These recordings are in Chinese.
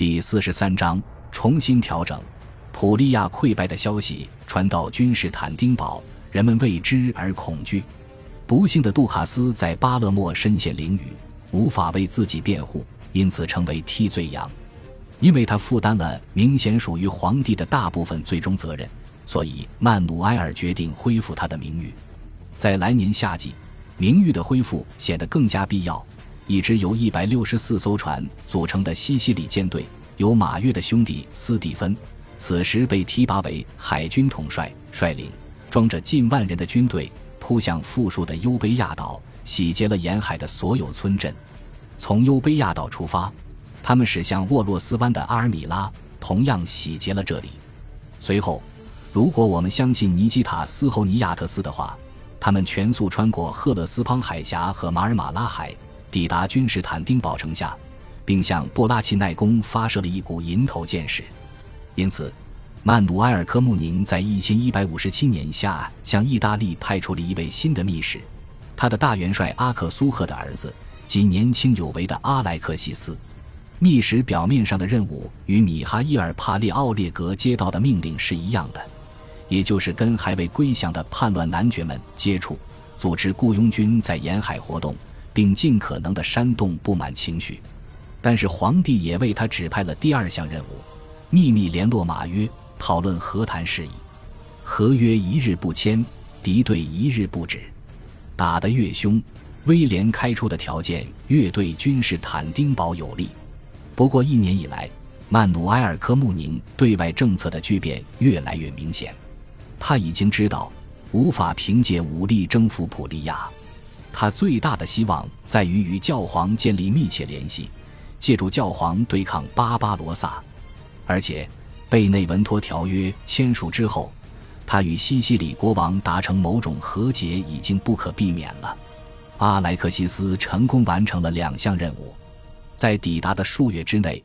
第四十三章重新调整。普利亚溃败的消息传到君士坦丁堡，人们为之而恐惧。不幸的杜卡斯在巴勒莫身陷囹圄，无法为自己辩护，因此成为替罪羊。因为他负担了明显属于皇帝的大部分最终责任，所以曼努埃尔决定恢复他的名誉。在来年夏季，名誉的恢复显得更加必要。一支由一百六十四艘船组成的西西里舰队，由马约的兄弟斯蒂芬。此时被提拔为海军统帅，率领装着近万人的军队扑向富庶的优卑亚岛，洗劫了沿海的所有村镇。从优卑亚岛出发，他们驶向沃洛斯湾的阿尔米拉，同样洗劫了这里。随后，如果我们相信尼基塔斯侯尼亚特斯的话，他们全速穿过赫勒斯滂海峡和马尔马拉海，抵达君士坦丁堡城下，并向布拉契奈宫发射了一股银头箭矢。因此，曼努埃尔科穆宁在一千一百五十七年夏向意大利派出了一位新的密使，他的大元帅阿克苏赫的儿子及年轻有为的阿莱克西斯。密使表面上的任务与米哈伊尔·帕列奥列格接到的命令是一样的，也就是跟还未归降的叛乱男爵们接触，组织雇佣军在沿海活动，并尽可能的煽动不满情绪。但是皇帝也为他指派了第二项任务。秘密联络马约，讨论和谈事宜。合约一日不签，敌对一日不止。打得越凶，威廉开出的条件越对君士坦丁堡有利。不过一年以来，曼努埃尔科穆宁对外政策的巨变越来越明显。他已经知道无法凭借武力征服普利亚，他最大的希望在于与教皇建立密切联系，借助教皇对抗巴巴罗萨。而且，贝内文托条约签署之后，他与西西里国王达成某种和解已经不可避免了。阿莱克西斯成功完成了两项任务，在抵达的数月之内，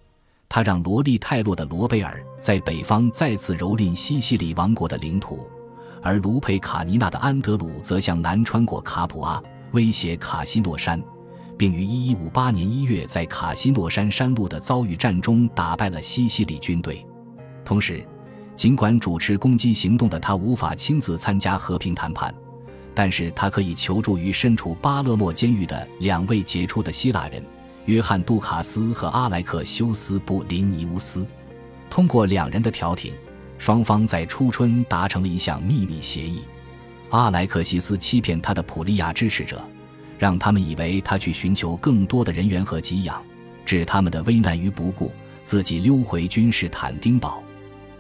他让罗利泰洛的罗贝尔在北方再次蹂躏西西里王国的领土，而卢佩卡尼纳的安德鲁则向南穿过卡普阿，威胁卡西诺山。并于1158年1月在卡西诺山山路的遭遇战中打败了西西里军队。同时，尽管主持攻击行动的他无法亲自参加和平谈判，但是他可以求助于身处巴勒莫监狱的两位杰出的希腊人约翰·杜卡斯和阿莱克修斯·布林尼乌斯。通过两人的调停，双方在初春达成了一项秘密协议。阿莱克西斯欺骗他的普利亚支持者。让他们以为他去寻求更多的人员和给养，置他们的危难于不顾，自己溜回君士坦丁堡。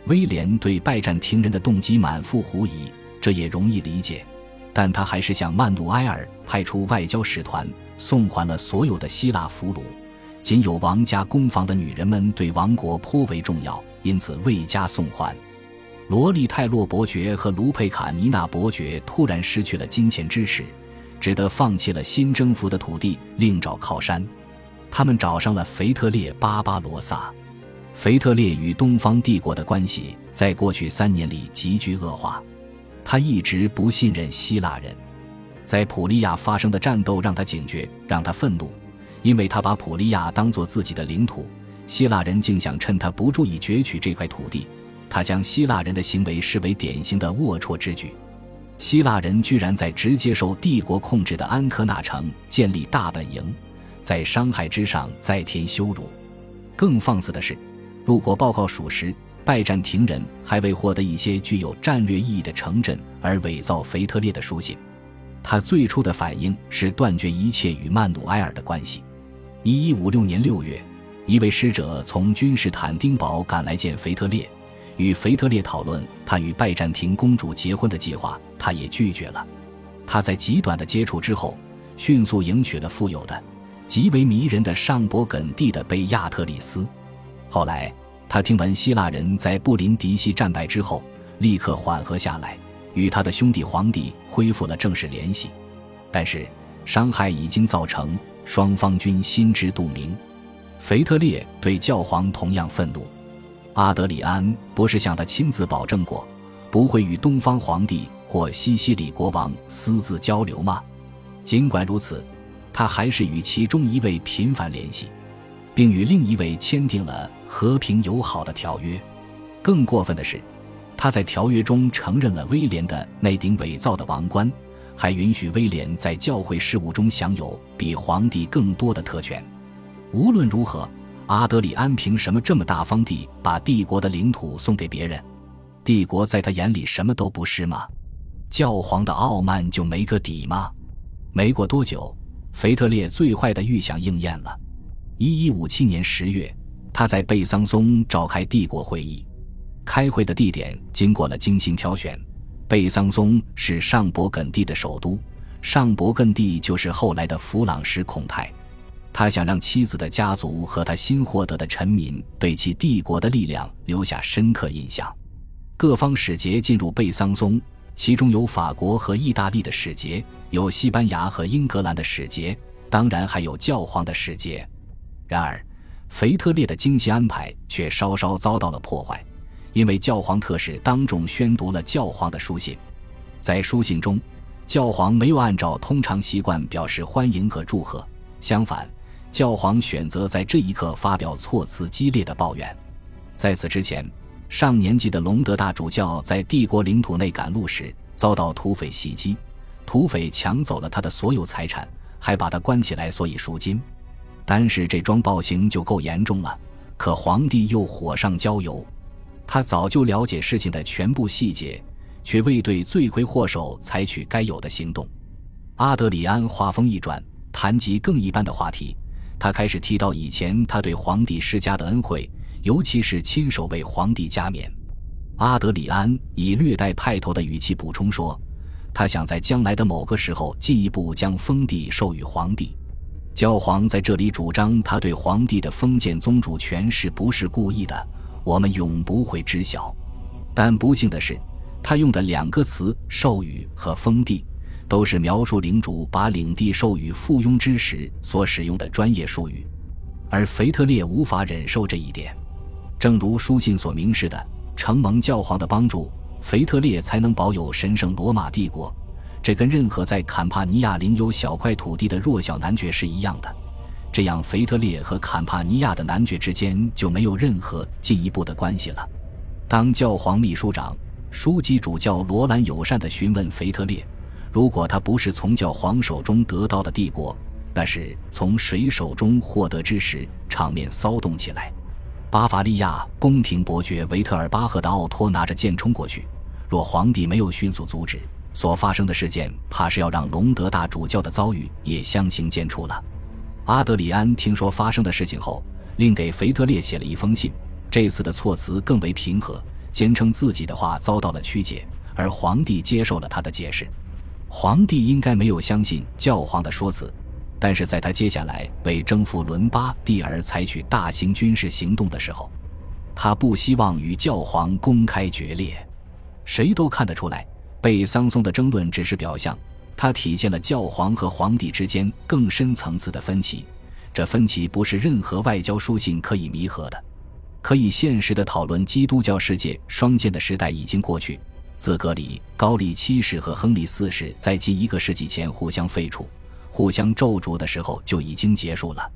威廉对拜占庭人的动机满腹狐疑，这也容易理解，但他还是向曼努埃尔派出外交使团，送还了所有的希腊俘虏。仅有王家宫房的女人们对王国颇为重要，因此未加送还。罗利泰洛伯爵和卢佩卡尼娜伯爵突然失去了金钱支持。只得放弃了新征服的土地，另找靠山。他们找上了腓特烈·巴巴罗萨。腓特烈与东方帝国的关系在过去三年里急剧恶化。他一直不信任希腊人。在普利亚发生的战斗让他警觉，让他愤怒，因为他把普利亚当作自己的领土。希腊人竟想趁他不注意攫取这块土地。他将希腊人的行为视为典型的龌龊之举。希腊人居然在直接受帝国控制的安科纳城建立大本营，在伤害之上再添羞辱。更放肆的是，如果报告属实，拜占庭人还为获得一些具有战略意义的城镇而伪造腓特烈的书信。他最初的反应是断绝一切与曼努埃尔的关系。一一五六年六月，一位使者从君士坦丁堡赶来见腓特烈。与腓特烈讨论他与拜占庭公主结婚的计划，他也拒绝了。他在极短的接触之后，迅速迎娶了富有的、极为迷人的上伯艮第的贝亚特里斯。后来，他听闻希腊人在布林迪西战败之后，立刻缓和下来，与他的兄弟皇帝恢复了正式联系。但是，伤害已经造成，双方均心知肚明。腓特烈对教皇同样愤怒。阿德里安不是向他亲自保证过，不会与东方皇帝或西西里国王私自交流吗？尽管如此，他还是与其中一位频繁联系。并与另一位签订了和平友好的条约。更过分的是，他在条约中承认了威廉的那顶伪造的王冠，还允许威廉在教会事务中享有比皇帝更多的特权。无论如何，阿德里安凭什么这么大方地把帝国的领土送给别人？帝国在他眼里什么都不是吗？教皇的傲慢就没个底吗？没过多久，腓特烈最坏的预想应验了。一一五七年十月，他在贝桑松召开帝国会议。开会的地点经过了精心挑选，贝桑松是上伯艮第的首都，上伯艮第就是后来的弗朗什孔泰。他想让妻子的家族和他新获得的臣民对其帝国的力量留下深刻印象。各方使节进入贝桑松。其中有法国和意大利的使节，有西班牙和英格兰的使节，当然还有教皇的使节。然而，腓特烈的精心安排却稍稍遭到了破坏，因为教皇特使当众宣读了教皇的书信。在书信中，教皇没有按照通常习惯表示欢迎和祝贺，相反，教皇选择在这一刻发表措辞激烈的抱怨。在此之前。上年纪的隆德大主教在帝国领土内赶路时遭到土匪袭击，土匪抢走了他的所有财产，还把他关起来，所以赎金。单是这桩暴行就够严重了，可皇帝又火上浇油。他早就了解事情的全部细节，却未对罪魁祸首采取该有的行动。阿德里安话锋一转，谈及更一般的话题，他开始提到以前他对皇帝施加的恩惠。尤其是亲手为皇帝加冕，阿德里安以略带派头的语气补充说：“他想在将来的某个时候进一步将封地授予皇帝。教皇在这里主张他对皇帝的封建宗主权是不是故意的，我们永不会知晓。但不幸的是，他用的两个词‘授予’和‘封地’，都是描述领主把领地授予附庸之时所使用的专业术语，而腓特烈无法忍受这一点。”正如书信所明示的，承蒙教皇的帮助，腓特烈才能保有神圣罗马帝国。这跟任何在坎帕尼亚领有小块土地的弱小男爵是一样的。这样，腓特烈和坎帕尼亚的男爵之间就没有任何进一步的关系了。当教皇秘书长、书记主教罗兰友善地询问腓特烈，如果他不是从教皇手中得到的帝国，那是从谁手中获得之时，场面骚动起来。巴伐利亚宫廷伯爵维特尔巴赫的奥托拿着剑冲过去，若皇帝没有迅速阻止，所发生的事件怕是要让隆德大主教的遭遇也相形见绌了。阿德里安听说发生的事情后，另给腓特烈写了一封信，这次的措辞更为平和，坚称自己的话遭到了曲解，而皇帝接受了他的解释。皇帝应该没有相信教皇的说辞。但是在他接下来为征服伦巴第而采取大型军事行动的时候，他不希望与教皇公开决裂。谁都看得出来，贝桑松的争论只是表象，它体现了教皇和皇帝之间更深层次的分歧。这分歧不是任何外交书信可以弥合的。可以现实的讨论基督教世界双剑的时代已经过去，自格里高利七世和亨利四世在近一个世纪前互相废除。互相咒诅的时候就已经结束了。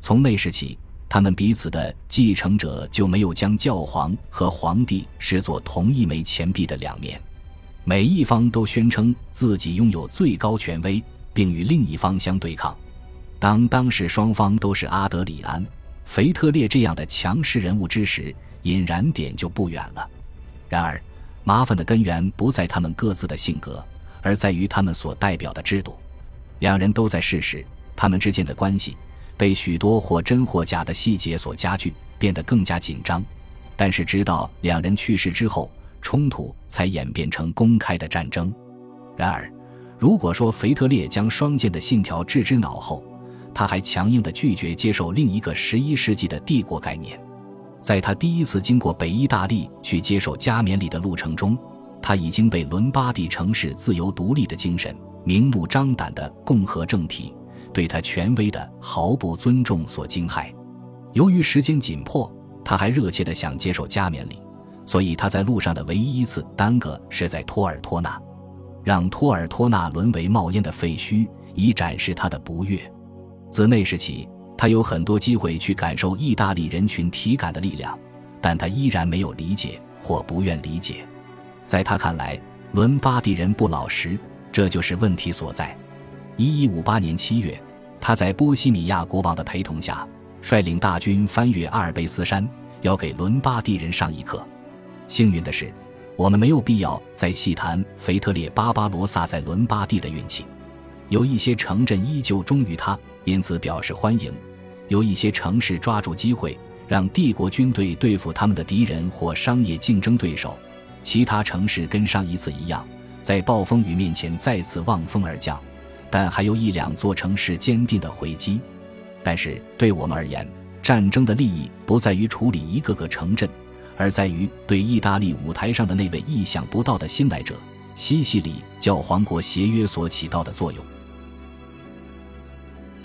从那时起，他们彼此的继承者就没有将教皇和皇帝视作同一枚钱币的两面。每一方都宣称自己拥有最高权威，并与另一方相对抗。当当时双方都是阿德里安、腓特烈这样的强势人物之时，引燃点就不远了。然而，麻烦的根源不在他们各自的性格，而在于他们所代表的制度。两人都在世时，他们之间的关系被许多或真或假的细节所加剧，变得更加紧张。但是，直到两人去世之后，冲突才演变成公开的战争。然而，如果说腓特烈将双剑的信条置之脑后，他还强硬地拒绝接受另一个十一世纪的帝国概念。在他第一次经过北意大利去接受加冕礼的路程中，他已经被伦巴第城市自由独立的精神。明目张胆的共和政体对他权威的毫不尊重所惊骇。由于时间紧迫，他还热切地想接受加冕礼，所以他在路上的唯一一次耽搁是在托尔托纳，让托尔托纳沦为冒烟的废墟，以展示他的不悦。自那时起，他有很多机会去感受意大利人群体感的力量，但他依然没有理解或不愿理解。在他看来，伦巴第人不老实，这就是问题所在。一一五八年七月，他在波西米亚国王的陪同下，率领大军翻越阿尔卑斯山，要给伦巴第人上一课。幸运的是，我们没有必要再细谈腓特烈巴巴罗萨在伦巴第的运气。有一些城镇依旧忠于他，因此表示欢迎；有一些城市抓住机会，让帝国军队对付他们的敌人或商业竞争对手；其他城市跟上一次一样，在暴风雨面前再次望风而降。但还有一两座城市坚定的回击。但是对我们而言，战争的利益不在于处理一个个城镇，而在于对意大利舞台上的那位意想不到的新来者——西西里教皇国协约所起到的作用。